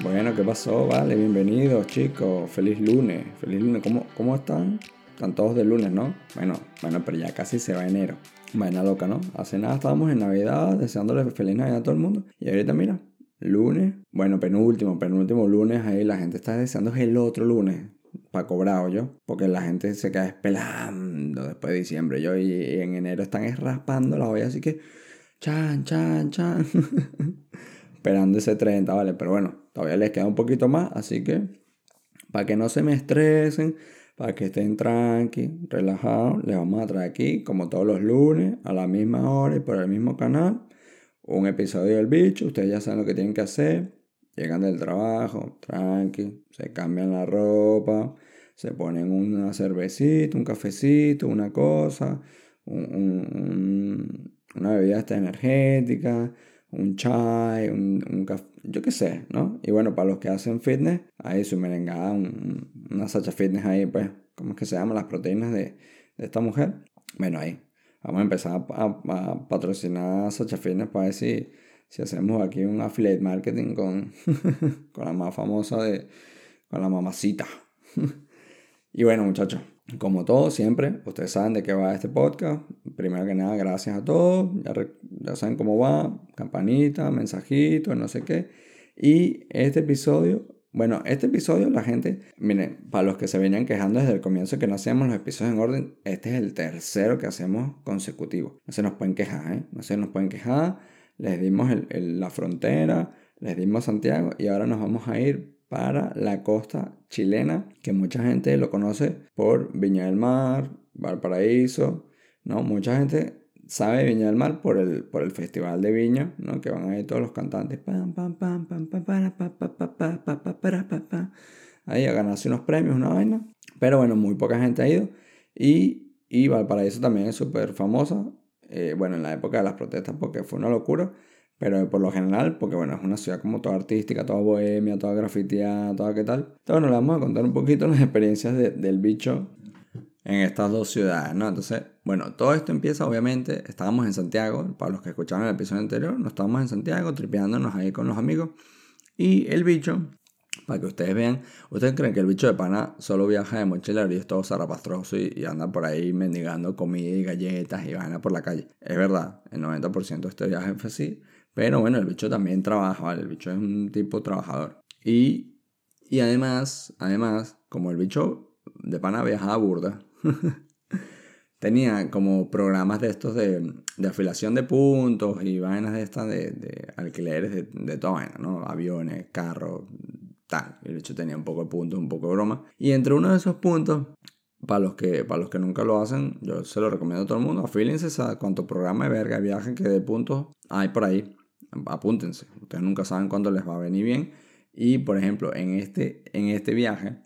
Bueno, ¿qué pasó? Vale, bienvenidos chicos. Feliz lunes. Feliz lunes. ¿Cómo, cómo están? Están todos de lunes, ¿no? Bueno, bueno, pero ya casi se va enero. Vaina loca, ¿no? Hace nada estábamos en Navidad deseándole feliz Navidad a todo el mundo. Y ahorita mira, lunes. Bueno, penúltimo, penúltimo lunes. Ahí la gente está deseando el otro lunes. Para cobrar, yo. Porque la gente se queda espelando después de diciembre. Yo y, en enero están raspando la olla. Así que... Chan, chan, chan. Esperando ese 30, ¿vale? Pero bueno, Todavía les queda un poquito más, así que para que no se me estresen, para que estén tranqui, relajados, les vamos a traer aquí, como todos los lunes, a la misma hora y por el mismo canal, un episodio del bicho. Ustedes ya saben lo que tienen que hacer. Llegan del trabajo, tranqui, se cambian la ropa, se ponen una cervecita, un cafecito, una cosa, una bebida energética, un chai, un, un café, yo qué sé, ¿no? Y bueno, para los que hacen fitness, ahí su merengada, una sacha fitness ahí, pues, ¿cómo es que se llaman las proteínas de, de esta mujer? Bueno, ahí. Vamos a empezar a, patrocinar Sacha Fitness para ver si, si hacemos aquí un affiliate marketing con, con la más famosa de, con la mamacita. y bueno, muchachos, como todo, siempre, ustedes saben de qué va este podcast. Primero que nada, gracias a todos. Ya, saben cómo va. Campanita, mensajito, no sé qué. Y este episodio, bueno, este episodio la gente, miren, para los que se venían quejando desde el comienzo que no hacemos los episodios en orden, este es el tercero que hacemos consecutivo. No se nos pueden quejar, ¿eh? No se nos pueden quejar. Les dimos la frontera, les dimos Santiago y ahora nos vamos a ir para la costa chilena, que mucha gente lo conoce por Viña del Mar, Valparaíso, ¿no? Mucha gente sabe Viña del Mar por el, por el Festival de Viña, ¿no? Que van ahí todos los cantantes. Ahí a ganarse unos premios, una vaina. Pero bueno, muy poca gente ha ido. Y, y Valparaíso también es súper famosa. bueno, en la época de las protestas porque fue una locura. Pero por lo general, porque bueno, es una ciudad como toda artística, toda bohemia, toda grafiteada, toda qué tal. Entonces, bueno, le vamos a contar un poquito las experiencias del bicho en estas dos ciudades, ¿no? Entonces, bueno, todo esto empieza obviamente, estábamos en Santiago, para los que escucharon el episodio anterior, nos estábamos en Santiago, tripeándonos ahí con los amigos. Y el bicho, para que ustedes vean, ustedes creen que el bicho de pana solo viaja de mochilero y es todo zarapastroso y, y, anda por ahí mendigando comida y galletas y vaina por la calle. Es verdad, el 90% de este viaje es así. Pero bueno, el bicho también trabaja, ¿vale? El bicho es un tipo trabajador. Y, y además, además, como el bicho de pana viajaba burda, tenía como programas de estos de, de, afilación de puntos y vainas de estas de, de alquileres de, de toda vaina, ¿no? Aviones, carros, tal. El bicho tenía un poco de puntos, un poco de broma. Y entre uno de esos puntos para los, que, para los que nunca lo hacen, yo se lo recomiendo a todo el mundo. Afílense a cuánto programa de verga, viaje que de puntos hay por ahí apúntense. Ustedes nunca saben cuándo les va a venir bien. Y por ejemplo, en este, en este viaje,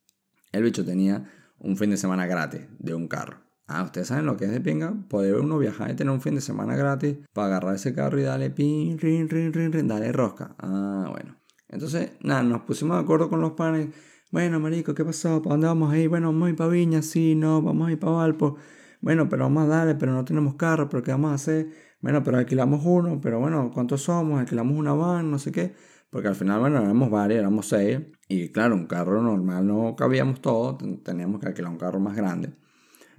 el bicho tenía un fin de semana gratis de un carro. Ah, ustedes saben lo que es de pinga. Poder uno viajar y tener un fin de semana gratis para agarrar ese carro y darle pin, rin, rin, rin, rin, darle rosca. Ah, bueno. Entonces, nada, nos pusimos de acuerdo con los panes. Bueno, marico, ¿qué pasó? ¿Para dónde vamos a ir? Bueno, vamos a ir para Viña, sí, no, vamos a ir para Valpo. Bueno, pero vamos a darle, pero no tenemos carro, pero ¿qué vamos a hacer? bueno, pero alquilamos uno, pero bueno, ¿cuántos somos? Alquilamos una van, no sé qué. Porque al final, bueno, éramos varios, éramos seis. Y claro, un carro normal no cabíamos todos, teníamos que alquilar un carro más grande.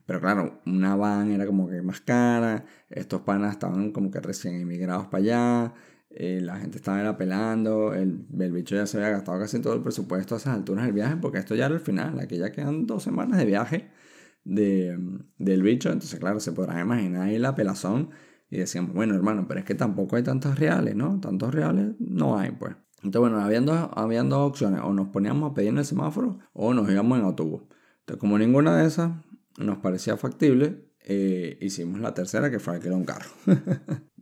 Pero claro, una van era como que más cara, estos panas estaban como que recién emigrados para allá, eh, la gente estaba apelando, el, el bicho ya se había gastado casi todo el presupuesto a esas alturas del viaje, porque esto ya era el final, aquí ya quedan dos semanas de viaje de, del bicho, entonces claro, se podrán imaginar ahí la pelazón y decíamos, bueno, hermano, pero es que tampoco hay tantos reales, ¿no? Tantos reales no hay, pues. Entonces, bueno, habían dos, opciones. O nos poníamos a pedir en el semáforo o nos íbamos en autobús. Entonces, como ninguna de esas nos parecía factible, eh, hicimos la tercera, que fue alquilar un carro.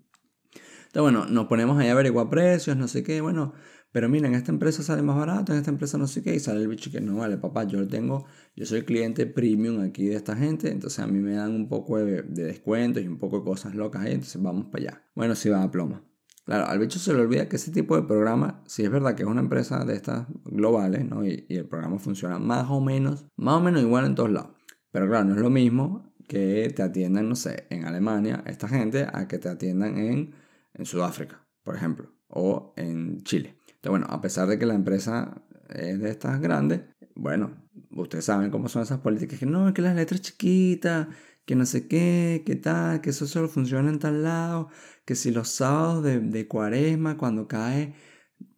Entonces, bueno, nos ponemos ahí a averiguar precios, no sé qué. Bueno, pero mira, en esta empresa sale más barato, en esta empresa no sé qué, y sale el bicho que no vale, papá, yo tengo, yo soy cliente premium aquí de esta gente, entonces a mí me dan un poco de, descuentos y un poco de cosas locas ahí, entonces vamos para allá. Bueno, si va a plomo. Claro, al bicho se le olvida que ese tipo de programa, si es verdad que es una empresa de estas globales, ¿no? Y el programa funciona más o menos, más o menos igual en todos lados. Pero claro, no es lo mismo que te atiendan, no sé, en Alemania, esta gente, a que te atiendan en, en Sudáfrica, por ejemplo, o en Chile. Entonces, bueno, a pesar de que la empresa es de estas grandes, bueno, ustedes saben cómo son esas políticas, que no, que las letras chiquitas, que no sé qué, que tal, que eso solo funciona en tal lado, que si los sábados de, cuaresma, cuando cae,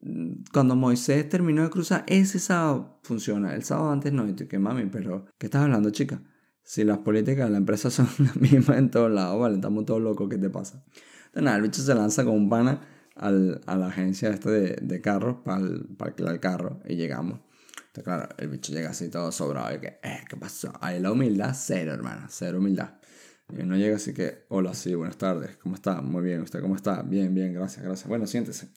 mm, cuando Moisés terminó de cruzar, ese sábado funciona, el sábado antes no, y tú, que mami, pero, ¿qué estás hablando, chica? Si las políticas de la empresa son las mismas en todos lados, vale, estamos todos locos, ¿qué te pasa? Entonces el bicho se lanza con un pana al, a la agencia esta de, de carros para alquilar el carro y llegamos. Entonces, claro, el bicho llega así todo sobrado y que, eh, ¿qué pasó? Ahí la humildad, cero, hermano, cero humildad. Y uno llega así que, hola, sí, buenas tardes, ¿cómo está? Muy bien, ¿usted cómo está? Bien, bien, gracias, gracias. Bueno, siéntese.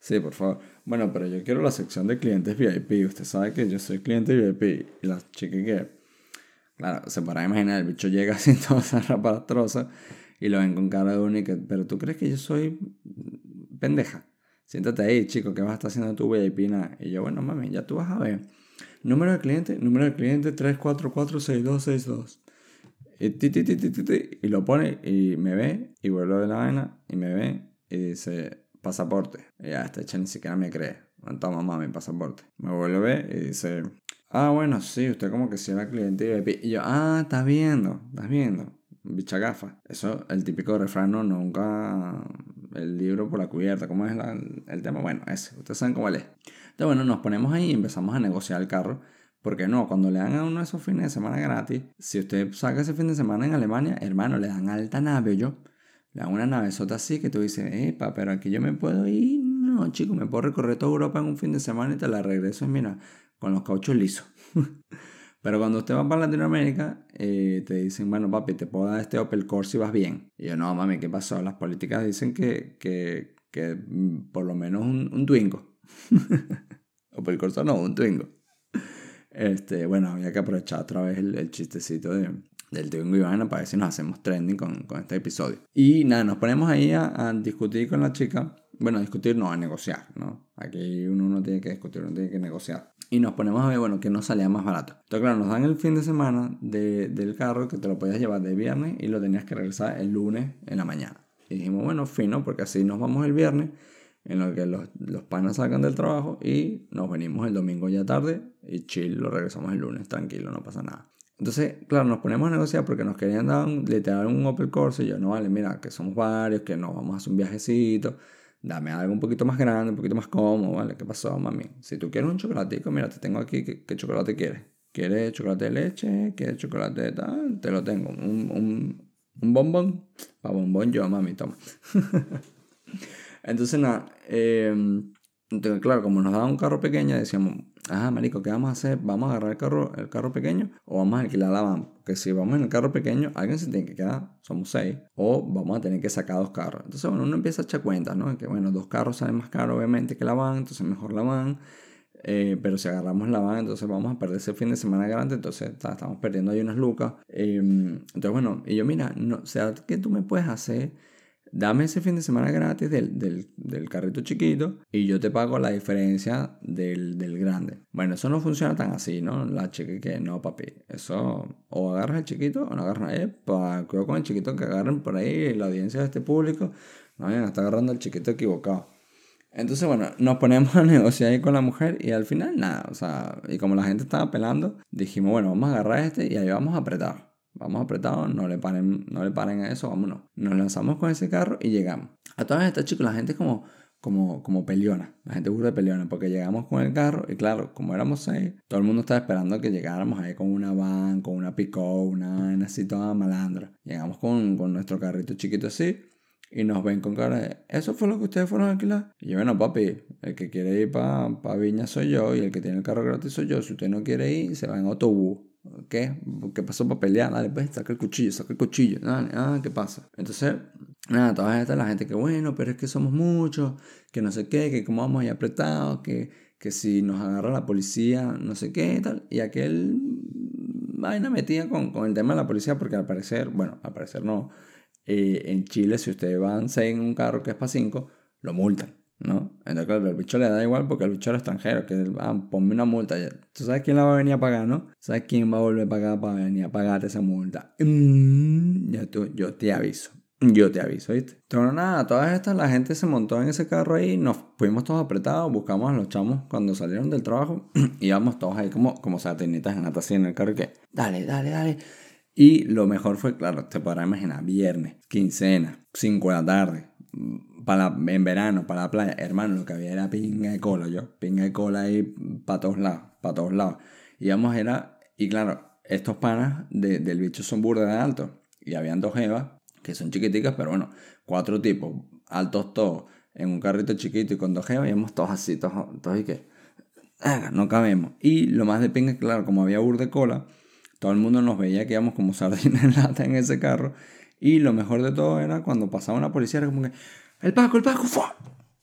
Sí, por favor. Bueno, pero yo quiero la sección de clientes VIP. Usted sabe que yo soy cliente VIP. Y la chica que, claro, se para imaginar, el bicho llega así todo zarrapastroso y lo ven con cara de única. Pero tú crees que yo soy pendeja. Siéntate ahí, chico, que vas a estar haciendo tu VIP? Y yo, bueno, mami, ya tú vas a ver. Número de cliente, número de cliente 3446262. Y, ti, ti, ti, y lo pone y me ve y vuelve de la vaina y me ve y dice pasaporte. Y ya, esta hecha ni siquiera me cree. Toma mamá mi pasaporte. Me vuelve a ver y dice, ah, bueno, sí, usted como que si era cliente VIP. Y yo, ah, estás viendo, estás viendo. Bicha gafa. Eso, el típico refrán, no, nunca el libro por la cubierta. ¿Cómo es el tema? Bueno, ese, ustedes saben cómo es. Entonces, bueno, nos ponemos ahí y empezamos a negociar el carro. Porque no, cuando le dan a uno esos fines de semana gratis, si usted saca ese fin de semana en Alemania, hermano, le dan alta nave, yo. Le dan una navezota así que tú dices, epa, pero aquí yo me puedo ir. No, chico, me puedo recorrer toda Europa en un fin de semana y te la regreso, mira, con los cauchos lisos. pero cuando usted va para Latinoamérica, eh, te dicen, bueno, papi, te puedo dar este Opel Corsa si vas bien. Y yo, no, mami, ¿qué pasó? Las políticas dicen que, que, que mm, por lo menos un, un Twingo. Opel Corsa no, un Twingo. Este, bueno, había que aprovechar otra vez el, chistecito de, del Twingo y para ver si nos hacemos trending con, con este episodio. Y nada, nos ponemos ahí a, discutir con la chica. Bueno, a discutir no, a negociar, ¿no? Aquí uno no tiene que discutir, uno tiene que negociar. Y nos ponemos a ver, bueno, que nos salía más barato. Entonces, claro, nos dan el fin de semana de, del carro que te lo podías llevar de viernes y lo tenías que regresar el lunes en la mañana. Y dijimos, bueno, fino, porque así nos vamos el viernes en lo que los, los panas salgan del trabajo y nos venimos el domingo ya tarde y chill, lo regresamos el lunes, tranquilo, no pasa nada. Entonces, claro, nos ponemos a negociar porque nos querían dar un, literal un Opel Corsa y yo, no vale, mira, que somos varios, que nos vamos a hacer un viajecito, dame algo un poquito más grande, un poquito más cómodo, ¿vale? ¿Qué pasó, mami? Si tú quieres un chocolatico, mira, te tengo aquí, ¿qué, chocolate quieres? ¿Quieres chocolate de leche? ¿Quieres chocolate de tal? Te lo tengo. Un, un, un bombón. Para bombón yo, mami, toma. Entonces, nada, em, claro, como nos daba un carro pequeño, decíamos, ah, marico, ¿qué vamos a hacer? ¿Vamos a agarrar el carro, el carro pequeño o vamos a alquilar la van? Porque si vamos en el carro pequeño, alguien se tiene que quedar, somos seis, o vamos a tener que sacar dos carros. Entonces, bueno, uno empieza a echar cuentas, ¿no? Que, bueno, dos carros salen más caros, obviamente, que la van, entonces mejor la van. Eh, pero si agarramos la van, entonces vamos a perder ese fin de semana grande, entonces estamos perdiendo ahí unas lucas. Em, entonces, bueno, y yo, mira, no, o sea, ¿qué tú me puedes hacer? Dame ese fin de semana gratis del, del, carrito chiquito y yo te pago la diferencia del, del, grande. Bueno, eso no funciona tan así, ¿no? La chica que no, papi. Eso o agarras el chiquito o no agarras. para cuidado con el chiquito que agarren por ahí la audiencia de este público. No vayan está agarrando el chiquito equivocado. Entonces, bueno, nos ponemos a negociar ahí con la mujer y al final nada, o sea, y como la gente estaba pelando, dijimos, bueno, vamos a agarrar este y ahí vamos a apretar. Vamos apretados, no le paren, no le paren a eso, vámonos. Nos lanzamos con ese carro y llegamos. A todas estas chicos, la gente es como, como, como peleona. La gente de peleona porque llegamos con el carro y claro, como éramos seis, todo el mundo estaba esperando que llegáramos ahí con una van, con una pick una van así toda malandra. Llegamos con, con nuestro carrito chiquito así y nos ven con cara de, ¿eso fue lo que ustedes fueron a alquilar? Y yo, bueno, papi, el que quiere ir para pa Viña soy yo y el que tiene el carro gratis soy yo. Si usted no quiere ir, se va en autobús. ¿Qué? ¿Qué pasó para pelear? Dale, pues, saca el cuchillo, saca el cuchillo. Dale, ah, ¿qué pasa? Entonces, nada, toda esta la gente que, bueno, pero es que somos muchos, que no sé qué, que como vamos ahí apretados, que, que si nos agarra la policía, no sé qué, tal. Y aquel vaina metía con, con el tema de la policía, porque al parecer, bueno, al parecer no, eh, en Chile, si ustedes van seis en un carro que es para cinco, lo multan. ¿No? Entonces, claro, el bicho le da igual porque el bicho era extranjero, que ah, ponme una multa. ¿Tú sabes quién la va a venir a pagar, no? ¿Sabes quién va a volver a pagar para venir a pagarte esa multa? Mm, ya tú, yo te aviso. yo te aviso, ¿viste? Pero nada, todas estas, la gente se montó en ese carro ahí, nos fuimos todos apretados, buscamos a los chamos cuando salieron del trabajo, íbamos todos ahí como, como satinitas en así en el carro que, dale, dale, dale. Y lo mejor fue, claro, te podrás imaginar, viernes, quincena, 5 de la tarde, para, en verano, para la playa, hermano, lo que había era pinga de cola, yo, pinga de cola ahí para todos lados, para todos lados. Íbamos, era, y claro, estos panas del bicho son burda de alto, y habían dos evas, que son chiquiticas, pero bueno, cuatro tipos, altos todos, en un carrito chiquito y con dos evas, íbamos todos así, todos, todos y que, no cabemos. Y lo más de pinga, claro, como había burda de cola, todo el mundo nos veía que íbamos como sardinas en lata en ese carro, y lo mejor de todo era cuando pasaba una policía, era como que, el Paco, el Paco, ¡fua!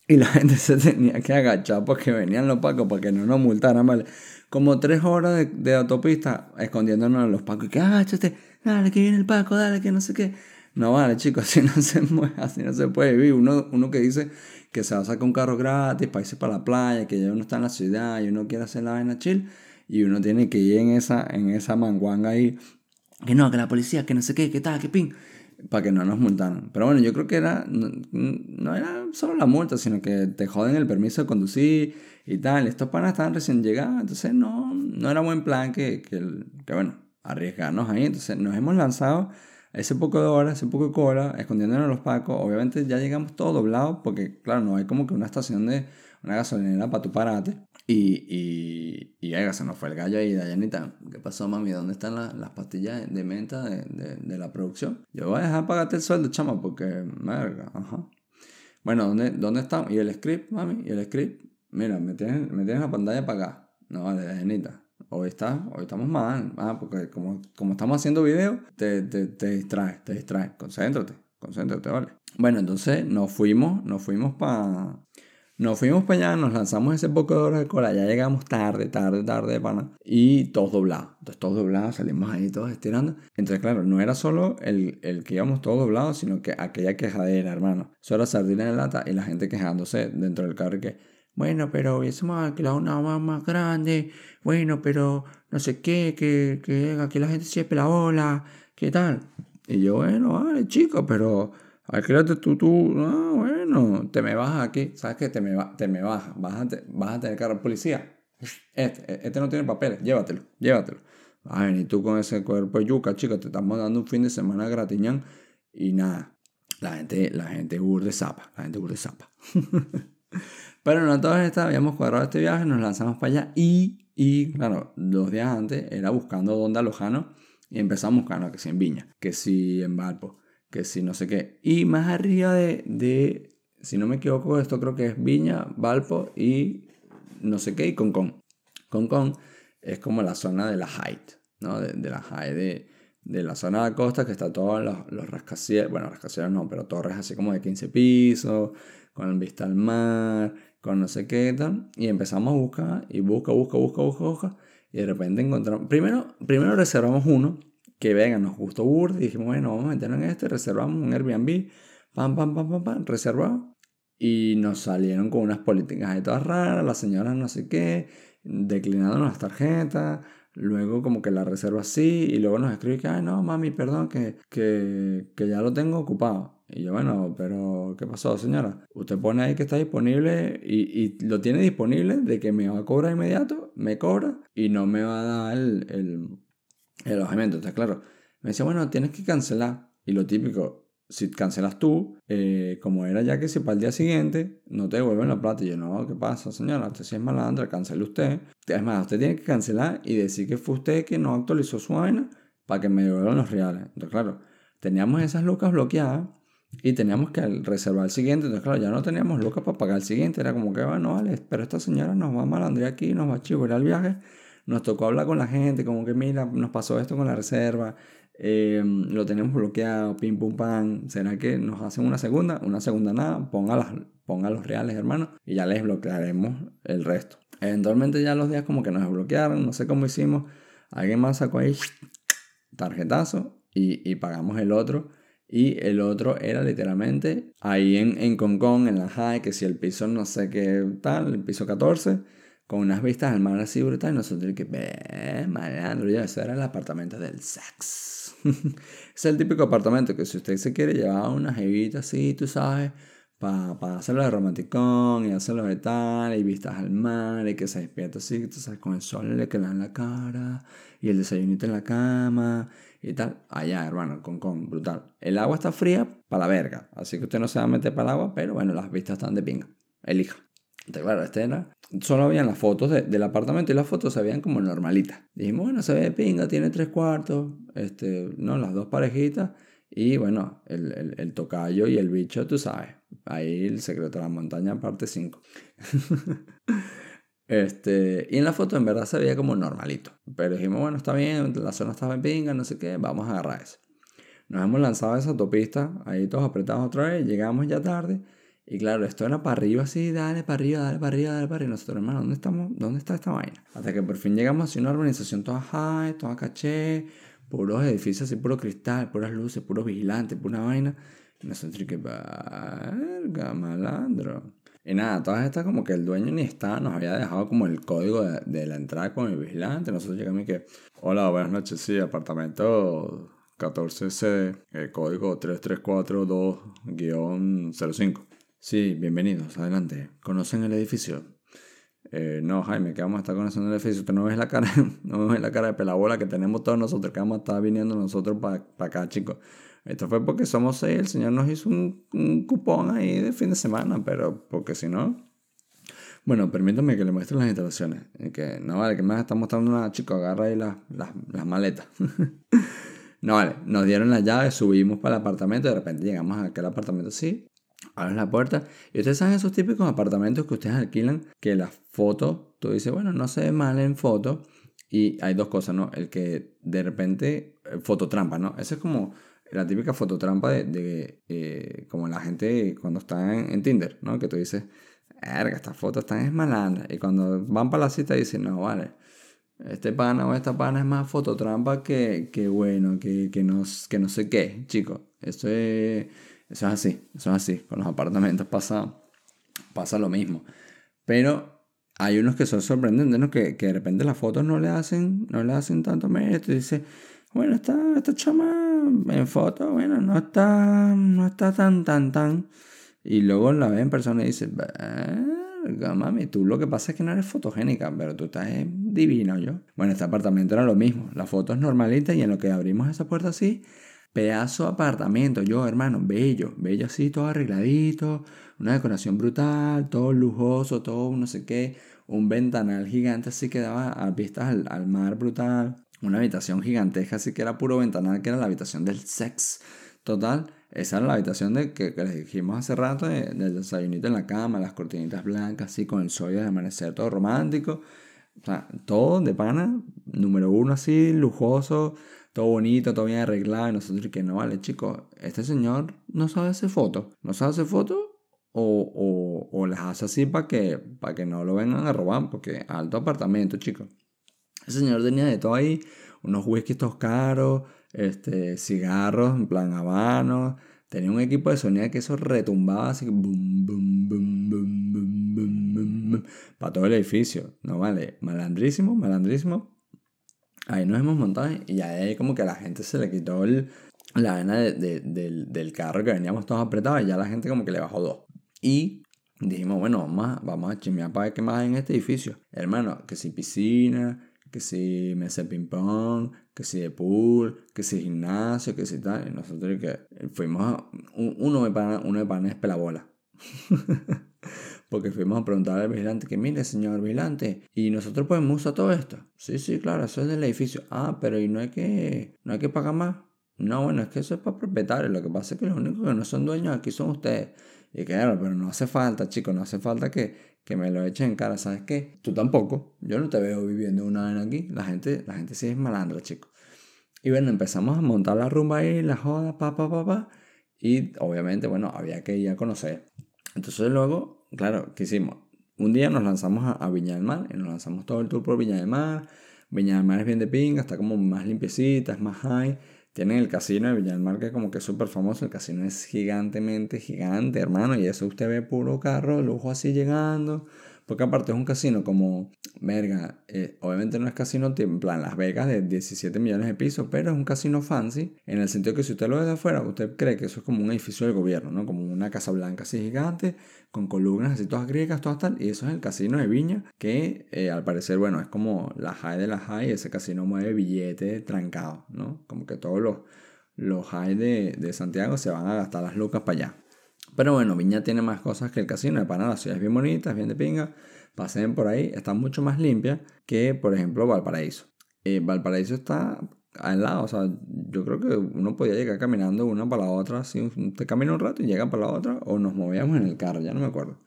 Y la gente se tenía que agachar porque venían los Pacos para que no nos multaran, ¿vale? Como tres horas de, autopista escondiéndonos a los Pacos. Y que agáchate, dale, que viene el Paco, dale, que no sé qué. No vale, chicos, así no se así no se puede vivir. Uno, uno que dice que se va a sacar un carro gratis para irse para la playa, que ya uno está en la ciudad y uno quiere hacer la vaina chill. Y uno tiene que ir en esa, en esa manguanga ahí. Que no, que la policía, que no sé qué, que tal, que ping para que no nos multaran. Pero bueno, yo creo que era no, era solo la multa, sino que te joden el permiso de conducir y tal. Estos panas estaban recién llegados, entonces no, no era buen plan que, que, que, bueno, arriesgarnos ahí. Entonces nos hemos lanzado ese poco de horas, ese poco de cola, escondiéndonos los pacos. Obviamente ya llegamos todos doblados porque, claro, no hay como que una estación de una gasolinera para tu parate. Y, y, y oiga, se nos fue el gallo ahí, Dayanita. ¿Qué pasó, mami? ¿Dónde están las pastillas de menta de, de, de, la producción? Yo voy a dejar pagarte el sueldo, chama, porque, verga, ajá. Bueno, ¿dónde, ¿dónde estamos? ¿Y el script, mami? ¿Y el script? Mira, me tienes, me tienes la pantalla apagada. No, vale, Dayanita. Hoy, está, hoy estamos mal, ah, porque como, como estamos haciendo video, te, te, te distraes, te distraes. Concéntrate, concéntrate, vale. Bueno, entonces nos fuimos, nos fuimos para nos fuimos para allá, nos lanzamos ese poco de horas de cola, ya llegamos tarde, tarde, tarde, pana, y todos doblados. Entonces todos doblados, salimos ahí todos estirando. Entonces, claro, no era solo el, el que íbamos todos doblados, sino que aquella quejadera, hermano. Eso era sardina de lata y la gente quejándose dentro del carro y que, bueno, pero hubiésemos alquilado una más, más grande, bueno, pero no sé qué, que, que aquí la gente se la ola, ¿qué tal? Y yo, bueno, vale, chico, pero Alquilate tú, tú, ah, bueno, te me bajas aquí, ¿sabes qué? Te me, te me bajas, bájate, bájate del carro policía. Este, este no tiene papeles, llévatelo, llévatelo. Ay, y tú con ese cuerpo de yuca, chicos, te estamos dando un fin de semana gratiñán y nada. La gente, la gente burde zapa, la gente burde zapa. Pero no todas estas habíamos cuadrado este viaje, nos lanzamos para allá y, y, claro, dos días antes era buscando dónde alojarnos y empezamos buscando que si en Viña, que si en Valpo que si no sé qué. Y más arriba de, de, si no me equivoco, esto creo que es Viña, Valpo y no sé qué, y Concón. Concón es como la zona de la height, ¿no? De, la height, de, de, la zona de la costa que está todos los, los rascacielos, bueno, rascacielos no, pero torres así como de 15 pisos, con vista al mar, con no sé qué tal. Y empezamos a buscar, y busca, busca, busca, busca, busca. Y de repente encontramos, primero, primero reservamos uno que venga, nos gustó y dijimos, bueno, vamos a meternos en este, reservamos un Airbnb, pam, pam, pam, pam, pam, reservado. Y nos salieron con unas políticas de todas raras, la señora no sé qué, declinando las tarjetas, luego como que la reserva así, y luego nos escribe que, ay, no, mami, perdón, que, que, que ya lo tengo ocupado. Y yo, bueno, pero ¿qué pasó, señora? Usted pone ahí que está disponible y, y, lo tiene disponible de que me va a cobrar inmediato, me cobra y no me va a dar el, el alojamiento. Entonces, claro, me decía, bueno, tienes que cancelar. Y lo típico, si cancelas tú, eh, como era ya que si para el día siguiente no te devuelven la plata. Y yo, no, ¿qué pasa, señora? Usted si es malandra, cancele usted. Es más, usted tiene que cancelar y decir que fue usted que no actualizó su vaina para que me devuelvan los reales. Entonces, claro, teníamos esas lucas bloqueadas y teníamos que reservar el siguiente. Entonces, claro, ya no teníamos lucas para pagar el siguiente. Era como que, bueno, vale, pero esta señora nos va a malandrear aquí, nos va a chivar el viaje nos tocó hablar con la gente, como que mira, nos pasó esto con la reserva, eh, lo tenemos bloqueado, pim pum pam, ¿será que nos hacen una segunda? Una segunda nada, ponga, las, ponga los reales, hermano, y ya les bloquearemos el resto. Eventualmente ya los días como que nos desbloquearon, no sé cómo hicimos, alguien más sacó ahí tarjetazo y, y pagamos el otro. Y el otro era literalmente ahí en, en Kong en la High, que si el piso no sé qué tal, el piso 14, con unas vistas al mar así brutal. Y nosotros que, ve, malandro, ya eso era el apartamento del sex. es el típico apartamento que si usted se quiere llevar una jevita así, tú sabes, para hacerlo de romanticón y hacerlo de tal, y vistas al mar, y que se despierta así, tú sabes, con el sol le queda en la cara, y el desayunito en la cama, y tal. Allá, hermano, con con, brutal. El agua está fría para la verga, así que usted no se va a meter para el agua, pero bueno, las vistas están de pinga. Elija. Claro, este era. Solo habían las fotos del apartamento y las fotos se veían como normalitas. Dijimos, bueno, se ve de pinga, tiene tres cuartos, este, no, las dos parejitas. Y bueno, el, el, el, tocayo y el bicho, tú sabes. Ahí el secreto de la montaña, parte 5. este, y en la foto en verdad se veía como normalito. Pero dijimos, bueno, está bien, la zona estaba en pinga, no sé qué, vamos a agarrar eso. Nos hemos lanzado a esa autopista, ahí todos apretados otra vez, llegamos ya tarde. Y claro, esto era para arriba así, dale para arriba, dale para arriba, dale para arriba. Nosotros, hermano, ¿dónde estamos? ¿Dónde está esta vaina? Hasta que por fin llegamos a una urbanización toda high, toda caché, puros edificios así, puro cristal, puras luces, puros vigilantes, pura vaina. Y nosotros que, verga, malandro. Y nada, todas estas como que el dueño ni estaba, nos había dejado como el código de, la entrada con el vigilante. Nosotros llegamos y que, hola, buenas noches, sí, apartamento 14C, el código 3342-05. Sí, bienvenidos, adelante. ¿Conocen el edificio? Eh, no, Jaime, ¿qué vamos a estar conociendo el edificio? Tú no ves la cara, no ves la cara de pelabola que tenemos todos nosotros, que vamos a estar viniendo nosotros para acá, chicos. Esto fue porque somos seis, el Señor nos hizo un, cupón ahí de fin de semana, pero porque si no... Bueno, permítame que le muestre las instalaciones. Que no vale, que más está mostrando una chico, agarra ahí las, las, maletas. no vale, nos dieron las llaves, subimos para el apartamento, de repente llegamos a aquel apartamento así, abres la puerta y ustedes saben esos típicos apartamentos que ustedes alquilan que las fotos, tú dices, bueno, no se ve mal en foto y hay dos cosas, ¿no? El que de repente, eh, fototrampa, ¿no? Esa es como la típica fototrampa de, de eh, como la gente cuando está en, Tinder, ¿no? Que tú dices, verga, estas fotos están esmalandras y cuando van para la cita dicen, no, vale. Este pana o esta pana es más fototrampa que, que bueno, que, que, no, que no sé qué, chicos. Eso es eso es así, eso es así. Con los apartamentos pasa, pasa lo mismo. Pero hay unos que son sorprendentes, ¿no? Que, que de repente las fotos no le hacen, no le hacen tanto mérito. Y dice, bueno, esta, esta chama en foto, bueno, no está, no está tan, tan, tan. Y luego la ve en persona y dice, verga, mami, tú lo que pasa es que no eres fotogénica, pero tú estás divino yo. Bueno, este apartamento era lo mismo. La foto es normalita y en lo que abrimos esa puerta así, Pedazo apartamento, yo hermano, bello, bello así, todo arregladito, una decoración brutal, todo lujoso, todo no sé qué, un ventanal gigante así que daba a vistas al, mar brutal, una habitación gigantesca así que era puro ventanal, que era la habitación del sex. Total, esa era la habitación de que, les dijimos hace rato, del desayunito en la cama, las cortinitas blancas así con el sol de amanecer, todo romántico. Todo de pana, número uno así, lujoso, todo bonito, todo bien arreglado, y nosotros que no vale, chicos, este señor no sabe hacer fotos, no sabe hacer fotos o, o, las hace así para que, para que no lo vengan a robar, porque alto apartamento, chicos. El señor tenía de todo ahí, unos whiskies caros, este, cigarros en plan habanos, tenía un equipo de sonido que eso retumbaba así, boom, boom, boom, boom, boom, boom, boom, para todo el edificio, no vale, malandrísimo, malandrísimo, ahí nos hemos montado y ahí como que a la gente se le quitó el, la vena del, del, carro que veníamos todos apretados y ya la gente como que le bajó dos. Y dijimos, bueno, vamos a, vamos a chismear para ver qué más hay en este edificio. Hermano, que si piscina, que si mesa de ping-pong, que si de pool, que si gimnasio, que si tal. Y nosotros que fuimos a, uno de pana, uno de pana pelabola. porque fuimos a preguntar al vigilante que mire señor vigilante y nosotros podemos usar todo esto sí sí claro eso es del edificio. Ah pero y no hay que no hay que pagar más no bueno es que eso es para propietarios lo que pasa es que los únicos que no son dueños aquí son ustedes. Y claro pero no hace falta chicos no hace falta que, que me lo echen en cara sabes qué tú tampoco yo no te veo viviendo una vez aquí la gente la gente sí es malandra chicos y bueno empezamos a montar la rumba ahí la joda pa pa pa pa y obviamente bueno había que ir a conocer. Entonces luego claro, ¿qué hicimos? Un día nos lanzamos a, Viña del Mar y nos lanzamos todo el tour por Viña del Mar. Viña del Mar es bien de pinga, está como más limpiecita, es más high. Tienen el casino de Viña del Mar que es como que es súper famoso. El casino es gigantemente gigante, hermano. Y eso usted ve puro carro, lujo así llegando. Porque aparte es un casino como, verga, eh, obviamente no es casino en plan Las Vegas de 17 millones de pisos, pero es un casino fancy en el sentido que si usted lo ve de afuera, usted cree que eso es como un edificio del gobierno, ¿no? Como una casa blanca así gigante, con columnas así todas griegas, todas tal. Y eso es el casino de Viña, que eh, al parecer, bueno, es como la high de la high, ese casino mueve billetes trancados, ¿no? Como que todos los, los high de, de Santiago se van a gastar las lucas para allá. Pero bueno, Viña tiene más cosas que el casino. De Pana la ciudad es bien bonita, es bien de pinga. Pasen por ahí, está mucho más limpia que, por ejemplo, Valparaíso. Eh, Valparaíso está al lado, o sea, yo creo que uno podía llegar caminando una para la otra, si usted camina un rato y llega para la otra, o nos movíamos en el carro, ya no me acuerdo.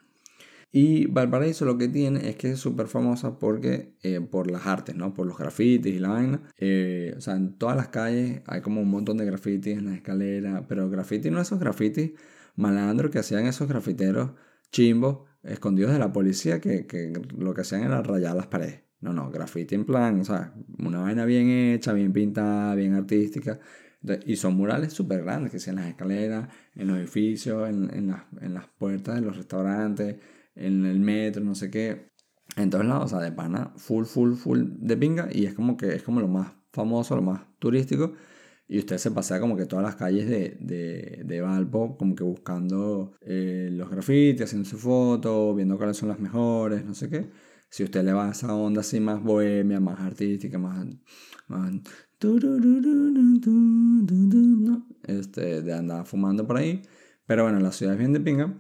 Y Valparaíso lo que tiene es que es súper famosa porque, eh, por las artes, ¿no? Por los grafitis y la vaina. Eh, o sea, en todas las calles hay como un montón de grafitis en la escalera, pero graffiti no esos grafitis malandros que hacían esos grafiteros chimbos escondidos de la policía que, que lo que hacían era rayar las paredes. No, no, graffiti en plan, o sea, una vaina bien hecha, bien pintada, bien artística. Y son murales súper grandes, que sean en las escaleras, en los edificios, en, en, las, en las puertas de los restaurantes, en el metro, no sé qué. En todos lados, o sea, de pana, full, full, full de pinga. Y es como que es como lo más famoso, lo más turístico. Y usted se pasea como que todas las calles de, de, de Valpo, como que buscando eh, los grafitis, haciendo su foto, viendo cuáles son las mejores, no sé qué. Si usted le va a esa onda así más bohemia, más artística, más... más este, de andar fumando por ahí. Pero bueno, la ciudad es bien de pinga.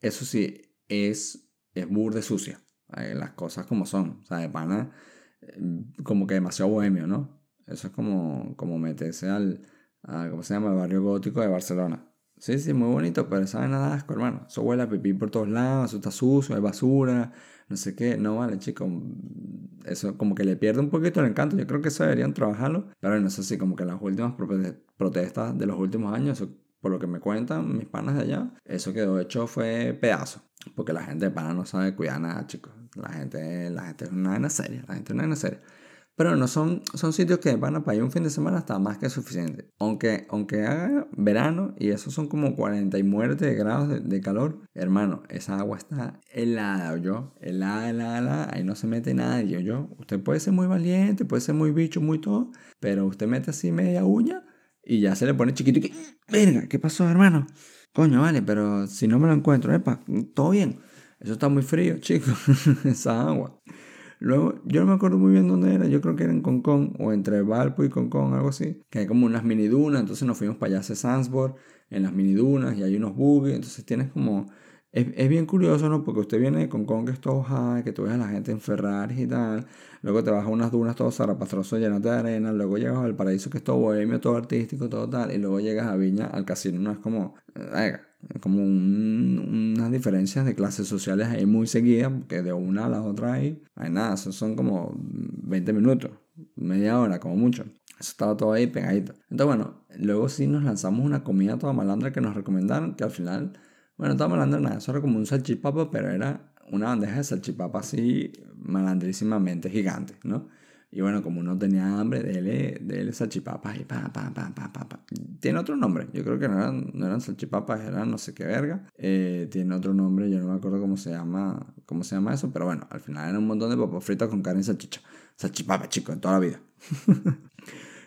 Eso sí, es, es burde sucia. Las cosas como son. O sea, de pana, eh, como que demasiado bohemio, ¿no? Eso es como, como meterse al, ¿cómo se llama? El barrio gótico de Barcelona. Sí, sí, muy bonito, pero eso nada asco. Eso huele a pipí por todos lados, eso está sucio, hay basura, no sé qué. No vale, chicos. Eso como que le pierde un poquito el encanto. Yo creo que eso deberían trabajarlo. Pero bueno, eso sí, como que las últimas protestas de los últimos años, por lo que me cuentan mis panas de allá, eso quedó hecho fue pedazo. Porque la gente de pana no sabe cuidar nada, chicos. La gente, la gente es una vaina seria, la gente es una vaina seria. Pero no son, son sitios que van para ir un fin de semana está más que suficiente. Aunque, aunque haga verano y eso son como 40 y muerte de grados de, calor, hermano, esa agua está helada, yo. Helada, helada, helada. Ahí no se mete nadie, yo. Usted puede ser muy valiente, puede ser muy bicho, muy todo, pero usted mete así media uña y ya se le pone chiquito y que, verga, ¿qué pasó, hermano? Coño, vale, pero si no me lo encuentro, epa, todo bien. Eso está muy frío, chicos, esa agua. Luego, yo no me acuerdo muy bien dónde era, yo creo que era en Concón, o entre Valpo y Concón, algo así, que hay como unas mini dunas, entonces nos fuimos para allá a Sandsborg, en las mini dunas, y hay unos bugs, entonces tienes como... Es, es, bien curioso, ¿no? Porque usted viene de Concón, que es todo high, que tú ves a la gente en Ferrari y tal, luego te vas a unas dunas todo zarapastroso llenas de arena, luego llegas al paraíso que es todo bohemio, todo artístico, todo tal, y luego llegas a Viña, al casino, no es como... Como unas diferencias de clases sociales ahí muy seguidas, porque de una a la otra hay, hay nada, eso son como 20 minutos, media hora como mucho. Eso estaba todo ahí pegadito. Entonces, bueno, luego sí nos lanzamos una comida toda malandra que nos recomendaron, que al final, bueno, toda malandra nada, eso era como un salchipapa, pero era una bandeja de salchipapa así malandrísimamente gigante, ¿no? Y bueno, como no tenía hambre, déle, déle salchipapas y pa, pa, pa, pa, pa, pa. Tiene otro nombre. Yo creo que no eran, no eran salchipapas, eran no sé qué verga. Eh, tiene otro nombre, yo no me acuerdo cómo se llama, cómo se llama eso, pero bueno, al final era un montón de papas fritas con carne y salchicha. Salchipapa, chicos, en toda la vida.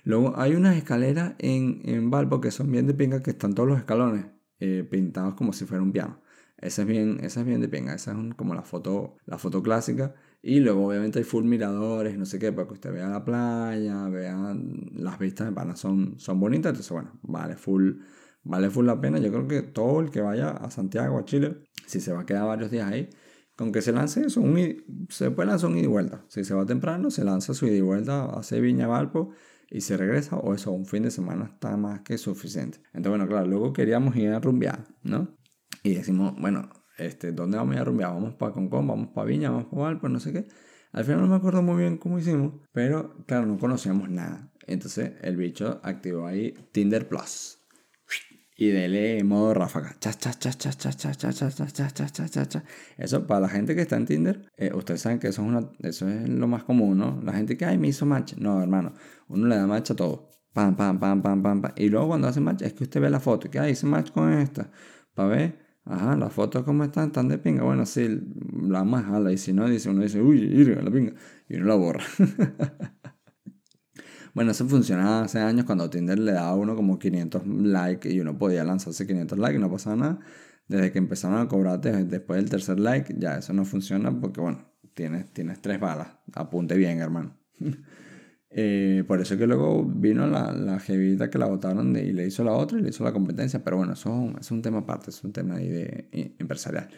Luego hay unas escaleras en, en Valpo que son bien de pinga, que están todos los escalones eh, pintados como si fuera un piano. Esa es bien, esa es bien de pinga, esa es como la foto, la foto clásica. Y luego obviamente hay full miradores, no sé qué, para que usted vea la playa, vea las vistas de pana son, son bonitas. Entonces, bueno, vale full, vale full la pena. Yo creo que todo el que vaya a Santiago, a Chile, si se va a quedar varios días ahí, con que se lance eso, un, se puede lanzar un ida y vuelta. Si se va temprano, se lanza su ida y vuelta a Viña Valpo y se regresa, o eso, un fin de semana está más que suficiente. Entonces, bueno, claro, luego queríamos ir a rumbear, ¿no? Y decimos, bueno, este, ¿dónde vamos a ir a rumbear? Vamos para Concón, vamos para Viña, vamos para Valpo, no sé qué. Al final no me acuerdo muy bien cómo hicimos, pero claro, no conocíamos nada. Entonces el bicho activó ahí Tinder Plus. Y dele modo ráfaga. Eso para la gente que está en Tinder, ustedes saben que eso es, una, eso es lo más común, ¿no? La gente que, ay, me hizo match. No, hermano, uno le da match a todo. Pam, pam, pam, pam, pam, pam. Y luego cuando hace match es que usted ve la foto, que, ay, hice match con esta. Para ver Ajá, las fotos cómo están, están de pinga. Bueno, sí, la más jala. Y si no, dice, uno dice, uy, irga, la pinga. Y uno la borra. bueno, eso funcionaba hace años cuando Tinder le daba a uno como 500 likes y uno podía lanzarse 500 likes y no pasaba nada. Desde que empezaron a cobrarte después del tercer like, ya eso no funciona porque, bueno, tienes, tienes tres balas. Apunte bien, hermano. Eh, por eso que luego vino la, la jevita que la votaron y le hizo la otra y le hizo la competencia. Pero bueno, eso es un tema aparte, es un tema ahí de, empresarial.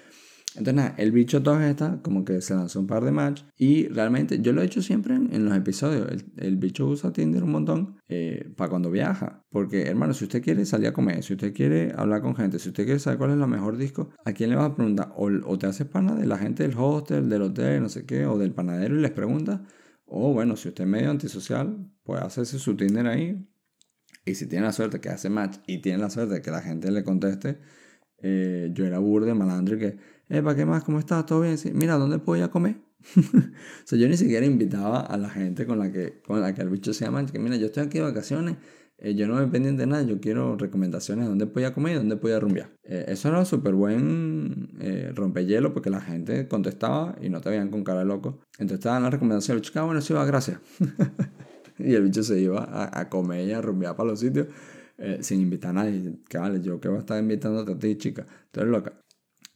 Entonces nada, el bicho todo está como que se lanzó un par de match y realmente yo lo he hecho siempre en, los episodios. El, el, bicho usa Tinder un montón eh, para cuando viaja. Porque hermano, si usted quiere salir a comer, si usted quiere hablar con gente, si usted quiere saber cuál es el mejor disco, ¿a quién le va a preguntar? O, o te haces pana de la gente del hostel, del hotel, no sé qué, o del panadero y les pregunta o bueno, si usted es medio antisocial, puede hacerse su Tinder ahí. Y si tiene la suerte que hace match y tiene la suerte que la gente le conteste, eh, yo era burde, malandro, que, eh, ¿para qué más? ¿Cómo estás? ¿Todo bien? Sí, mira, ¿dónde puedo ir a comer? o sea, yo ni siquiera invitaba a la gente con la que, con la que el bicho se llama, que mira, yo estoy aquí de vacaciones, eh, yo no me pendiente de nada, yo quiero recomendaciones de dónde puedo ir a comer y dónde puedo ir a rumbear. Eh, eso era súper buen eh, rompehielo porque la gente contestaba y no te veían con cara de loco. Entonces te daban la recomendación, el chico, ah, bueno, sí va, gracias. y el bicho se iba a, a comer y a rumbear para los sitios eh, sin invitar a nadie. Que vale, yo que voy a estar invitándote a ti, chica, tú eres loca.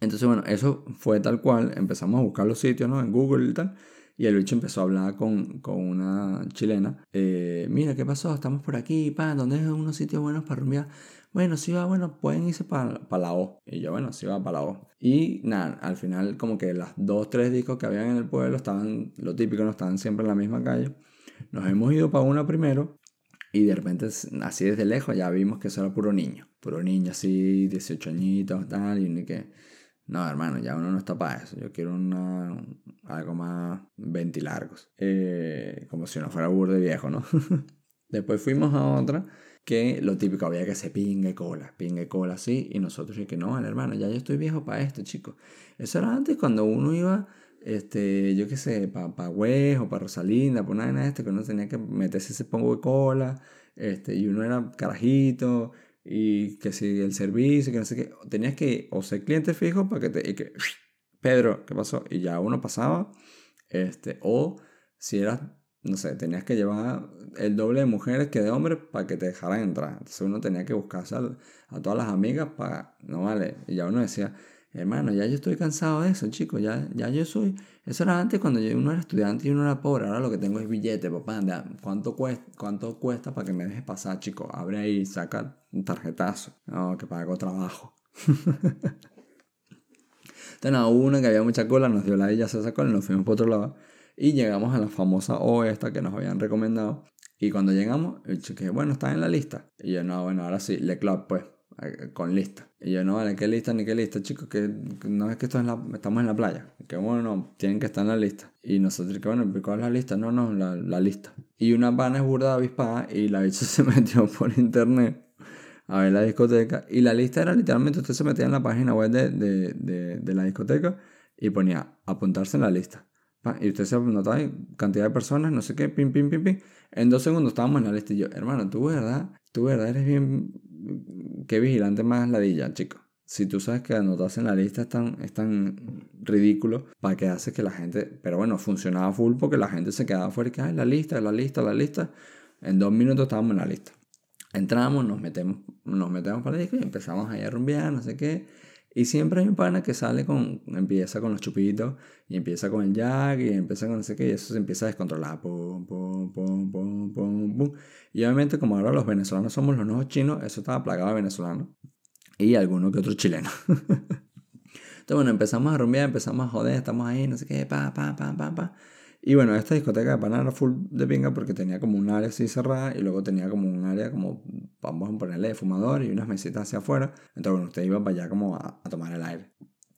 Entonces, bueno, eso fue tal cual. Empezamos a buscar los sitios, ¿no? En Google y tal. Y el bicho empezó a hablar con, con una chilena. Eh, Mira, ¿qué pasó? Estamos por aquí, pa, ¿dónde es unos sitios buenos para rumbear? Bueno, si va, bueno, pueden irse para la O. Y yo, bueno, si va para la O. Y nada, al final como que las dos, tres discos que habían en el pueblo estaban, lo típico, no estaban siempre en la misma calle. Nos hemos ido para una primero y de repente, así desde lejos, ya vimos que eso era puro niño. Puro niño, así, 18 añitos, tal, y que no, hermano, ya uno no está para eso. Yo quiero una, algo más ventilargos. Eh, como si no fuera burde viejo, ¿no? Después fuimos a otra que lo típico había que se pingue cola, pingue cola así. Y nosotros y que no, hermano, ya yo estoy viejo para esto, chicos. Eso era antes cuando uno iba, este, yo qué sé, para pa o para Rosalinda, por nada de esto, que uno tenía que meterse ese pongo de cola. Este, y uno era carajito y que si el servicio, que no sé qué, tenías que o ser cliente fijo para que te... Y que, Pedro, ¿qué pasó? Y ya uno pasaba, este, o si eras, no sé, tenías que llevar el doble de mujeres que de hombres para que te dejaran entrar. Entonces uno tenía que buscarse a, a todas las amigas para, no vale, y ya uno decía, Hermano, ya yo estoy cansado de eso, chicos. Ya, ya yo soy. Eso era antes cuando yo, uno era estudiante y uno era pobre. Ahora lo que tengo es billete, papá. ¿Cuánto cuesta, cuánto cuesta para que me dejes pasar, chicos? Abre ahí, saca un tarjetazo. No, que pago trabajo. Entonces, una que había mucha cola, nos dio la ella, se sacó nos fuimos por otro lado. Y llegamos a la famosa O esta que nos habían recomendado. Y cuando llegamos, el chico bueno, está en la lista. Y yo, no, bueno, ahora sí, Le Club, pues. Eh, con lista. Y yo, no, vale, ¿qué lista ni qué lista, chicos? Que no es que esto es la, estamos en la playa. Que bueno, tienen que estar en la lista. Y nosotros, que bueno, ¿cuál es la lista? No, no, la, la lista. Y una pana es burda avispada y la bicha se metió por internet a ver la discoteca. Y la lista era literalmente, usted se metía en la página web de, de, de, de la discoteca y ponía apuntarse en la lista. Y usted se anotaba cantidad de personas, no sé qué, pim, pim, pim, pim. En dos segundos estábamos en la lista y yo, hermano, tú verdad, tú verdad eres bien qué vigilante más ladilla, chico. Si tú sabes que anotarse en la lista es tan, es tan ridículo, ¿para qué hace que la gente... Pero bueno, funcionaba full porque la gente se quedaba fuera y que, ay, la lista, la lista, la lista. En dos minutos estábamos en la lista. Entramos, nos metemos, nos metemos para la disco y empezamos ahí a rumbear, no sé qué. Y siempre hay un pana que sale con, empieza con los chupitos y empieza con el jack y empieza con no sé qué y eso se empieza a descontrolar. Pum, pum, pum, pum, pum, pum. Y obviamente como ahora los venezolanos somos los nuevos chinos, eso estaba plagado de venezolanos. Y alguno que otro chileno. Entonces bueno, empezamos a rumbear, empezamos a joder, estamos ahí, no sé qué, pa, pa, pa, pa, pa. Y bueno, esta discoteca de Panamá era full de pinga porque tenía como un área así cerrada y luego tenía como un área como, vamos a ponerle de fumador y unas mesitas hacia afuera. Entonces, bueno, usted iba para allá como a, tomar el aire.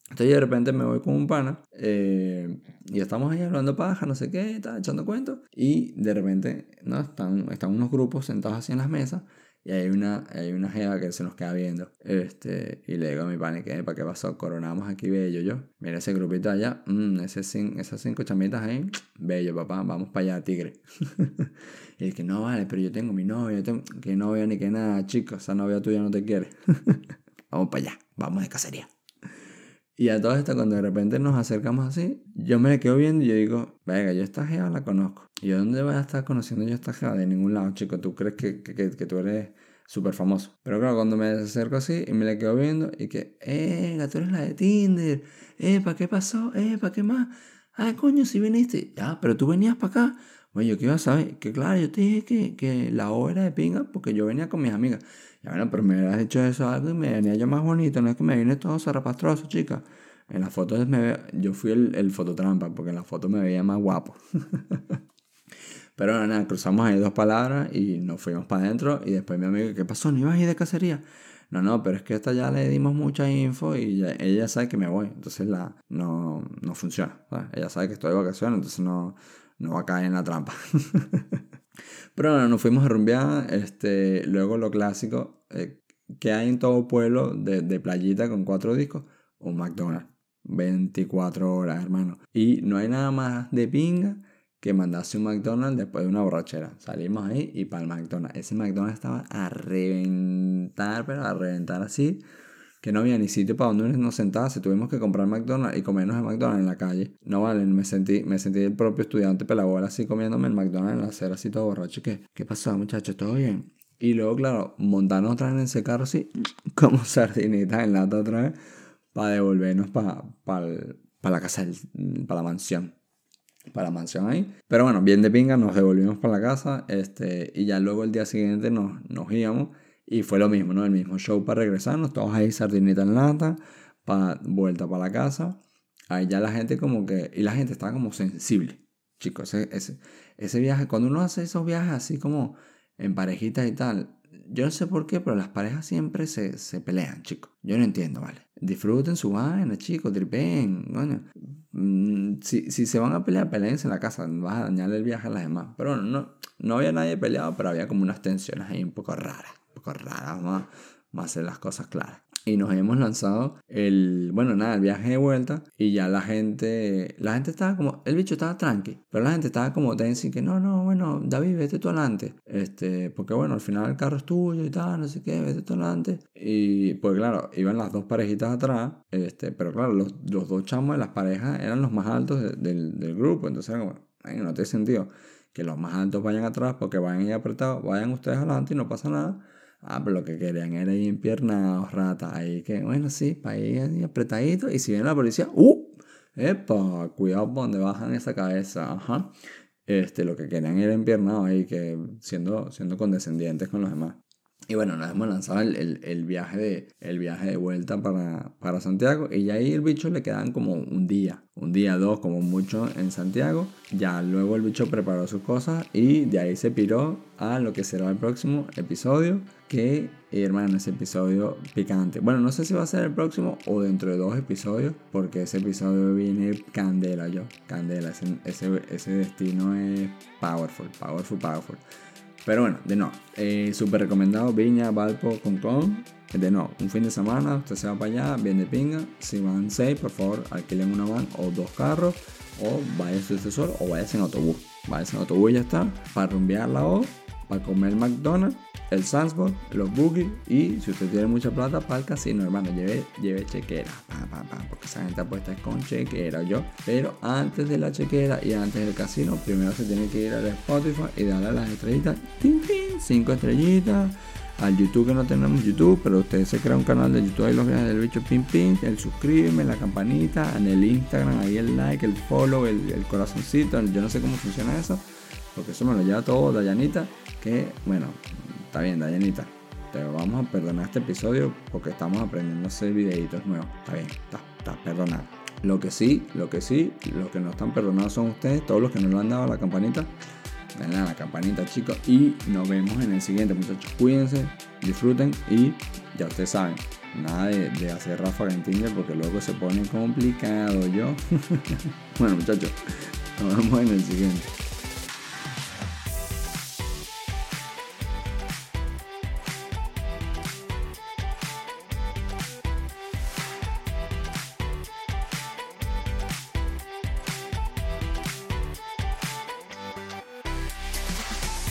Entonces de repente me voy con un pana eh, y estamos ahí hablando paja, no sé qué, está echando cuentos. Y de repente ¿no? están, están unos grupos sentados así en las mesas y hay una, hay una jeva que se nos queda viendo. Este, y le digo a mi pane que, ¿para qué pasó? Coronamos aquí bello yo. Mira ese grupito allá. Mm, ese esas cinco chamitas ahí. Bello, papá. Vamos para allá, tigre. y es que no vale, pero yo tengo mi novia. Tengo... Que novia ni que nada, chicos. Esa novia tuya no te quiere. vamos para allá. Vamos de cacería. Y a todo esto, cuando de repente nos acercamos así, yo me le quedo viendo y yo digo, venga, yo esta jeva la conozco. ¿Y dónde voy a estar conociendo yo esta jeva? De ningún lado, chico. ¿Tú crees que, que, que, tú eres súper famoso? Pero claro, cuando me acerco así y me le quedo viendo y que, eh, tú eres la de Tinder. Eh, ¿para qué pasó? Eh, ¿para qué más? Ah, coño, si viniste. Ya, pero tú venías para acá. Bueno, yo qué iba a saber. Que claro, yo te dije que, que la obra de pinga porque yo venía con mis amigas. Ya bueno, pero me hubieras hecho eso algo y me venía yo más bonito. No es que me vine todo zarrapastroso, chica. En las fotos me yo fui el, el fototrampa porque en la foto me veía más guapo. pero nada, cruzamos ahí dos palabras y nos fuimos para adentro. Y después mi amigo, ¿qué pasó? ¿No ibas a ir de cacería? No, no, pero es que esta ya le dimos mucha info y ella sabe que me voy. Entonces la, no, no funciona. Ella sabe que estoy de vacaciones, entonces no, no va a caer en la trampa. pero bueno, nos fuimos a rumbear. Este, luego lo clásico, eh, que hay en todo pueblo de, de playita con cuatro discos, un McDonald's. 24 horas, hermano. Y no hay nada más de pinga que mandase un McDonald's después de una borrachera. Salimos ahí y para el McDonald's. Ese McDonald's estaba a reventar, pero a reventar así, que no había ni sitio para donde nos Se Tuvimos que comprar McDonald's y comernos el McDonald's en la calle. No vale, me sentí, me sentí el propio estudiante pelabola así comiéndome el McDonald's en la acera así todo borracho. ¿Qué, qué pasó, muchachos? ¿Todo bien? Y luego, claro, montarnos otra vez en ese carro así, como sardinitas en lata otra vez, para devolvernos para la casa, para la mansión para la mansión ahí. Pero bueno, bien de pinga, nos devolvimos para la casa este, y ya luego el día siguiente nos, nos íbamos y fue lo mismo, ¿no? El mismo show para regresarnos, todos ahí sardinita en lata, para vuelta para la casa. Ahí ya la gente como que, y la gente estaba como sensible, chicos, ese, ese, ese viaje, cuando uno hace esos viajes así como en parejitas y tal, yo no sé por qué, pero las parejas siempre se, se pelean, chicos. Yo no entiendo, ¿vale? Disfruten su vaina, chicos, tripen, coño. Mm, si, si, se van a pelear, peleense en la casa, vas a dañarle el viaje a las demás. Pero bueno, no, no había nadie peleado, pero había como unas tensiones ahí un poco raras, un poco raras, vamos a hacer las cosas claras. Y nos hemos lanzado el, bueno, nada, el viaje de vuelta y ya la gente, la gente estaba como, el bicho estaba tranqui, pero la gente estaba como tensa y que no, no, bueno, David, vete tú adelante, este, porque bueno, al final el carro es tuyo y tal, no sé qué, vete tú adelante. Y pues claro, iban las dos parejitas atrás, este, pero claro, los, los dos chamos de las parejas eran los más altos del, del grupo, entonces como, no tiene sentido. Que los más altos vayan atrás porque vayan ahí apretados, vayan ustedes adelante y no pasa nada Ah, pero lo que querían era ir empiernados, rata. Ahí que, bueno, sí, para ir apretadito. Y si viene la policía, ¡uh! ¡Epa! Cuidado por donde bajan esa cabeza. Ajá. Este, lo que querían era empiernados ahí, que siendo, siendo condescendientes con los demás. Y bueno, nos hemos lanzado el, el, viaje, de, el viaje de vuelta para, para Santiago. Y ya ahí el bicho le quedan como un día, un día, dos, como mucho en Santiago. Ya luego el bicho preparó sus cosas y de ahí se piró a lo que será el próximo episodio. Que, hermano, ese episodio picante. Bueno, no sé si va a ser el próximo o dentro de dos episodios, porque ese episodio viene candela, yo. Candela, ese, ese, ese destino es powerful, powerful, powerful. Pero bueno, de no, eh, súper recomendado Viña, Valpo, Concón. De no, un fin de semana, usted se va para allá, viene pinga. Si van seis, por favor, alquilen una van o dos carros. O váyanse usted solo o váyanse en autobús. Váyanse en autobús y ya está. Para rumbear la O, para comer McDonald's el Sandsborg, los boogies y si usted tiene mucha plata para el casino, hermano, lleve, lleve chequera, porque esa gente apuesta con chequera, yo. Pero antes de la chequera y antes del casino, primero se tiene que ir al Spotify y darle a las estrellitas, tin, cinco estrellitas. Al YouTube que no tenemos YouTube, pero usted se crea un canal de YouTube ahí los viajes del bicho pim pim, el suscribirme, la campanita, en el Instagram ahí el like, el follow, el corazoncito, yo no sé cómo funciona eso, porque eso me lo lleva todo Dayanita, que bueno, Está bien, Dayanita. Te vamos a perdonar este episodio porque estamos aprendiendo a hacer videitos nuevos. Está bien, está, está perdonado. Lo que sí, lo que sí, los que no están perdonados son ustedes, todos los que no le han dado a la campanita. A la campanita, chicos. Y nos vemos en el siguiente, muchachos. Cuídense, disfruten y ya ustedes saben, nada de, de hacer ráfaga en Tinder porque luego se pone complicado, yo. bueno, muchachos, nos vemos en el siguiente.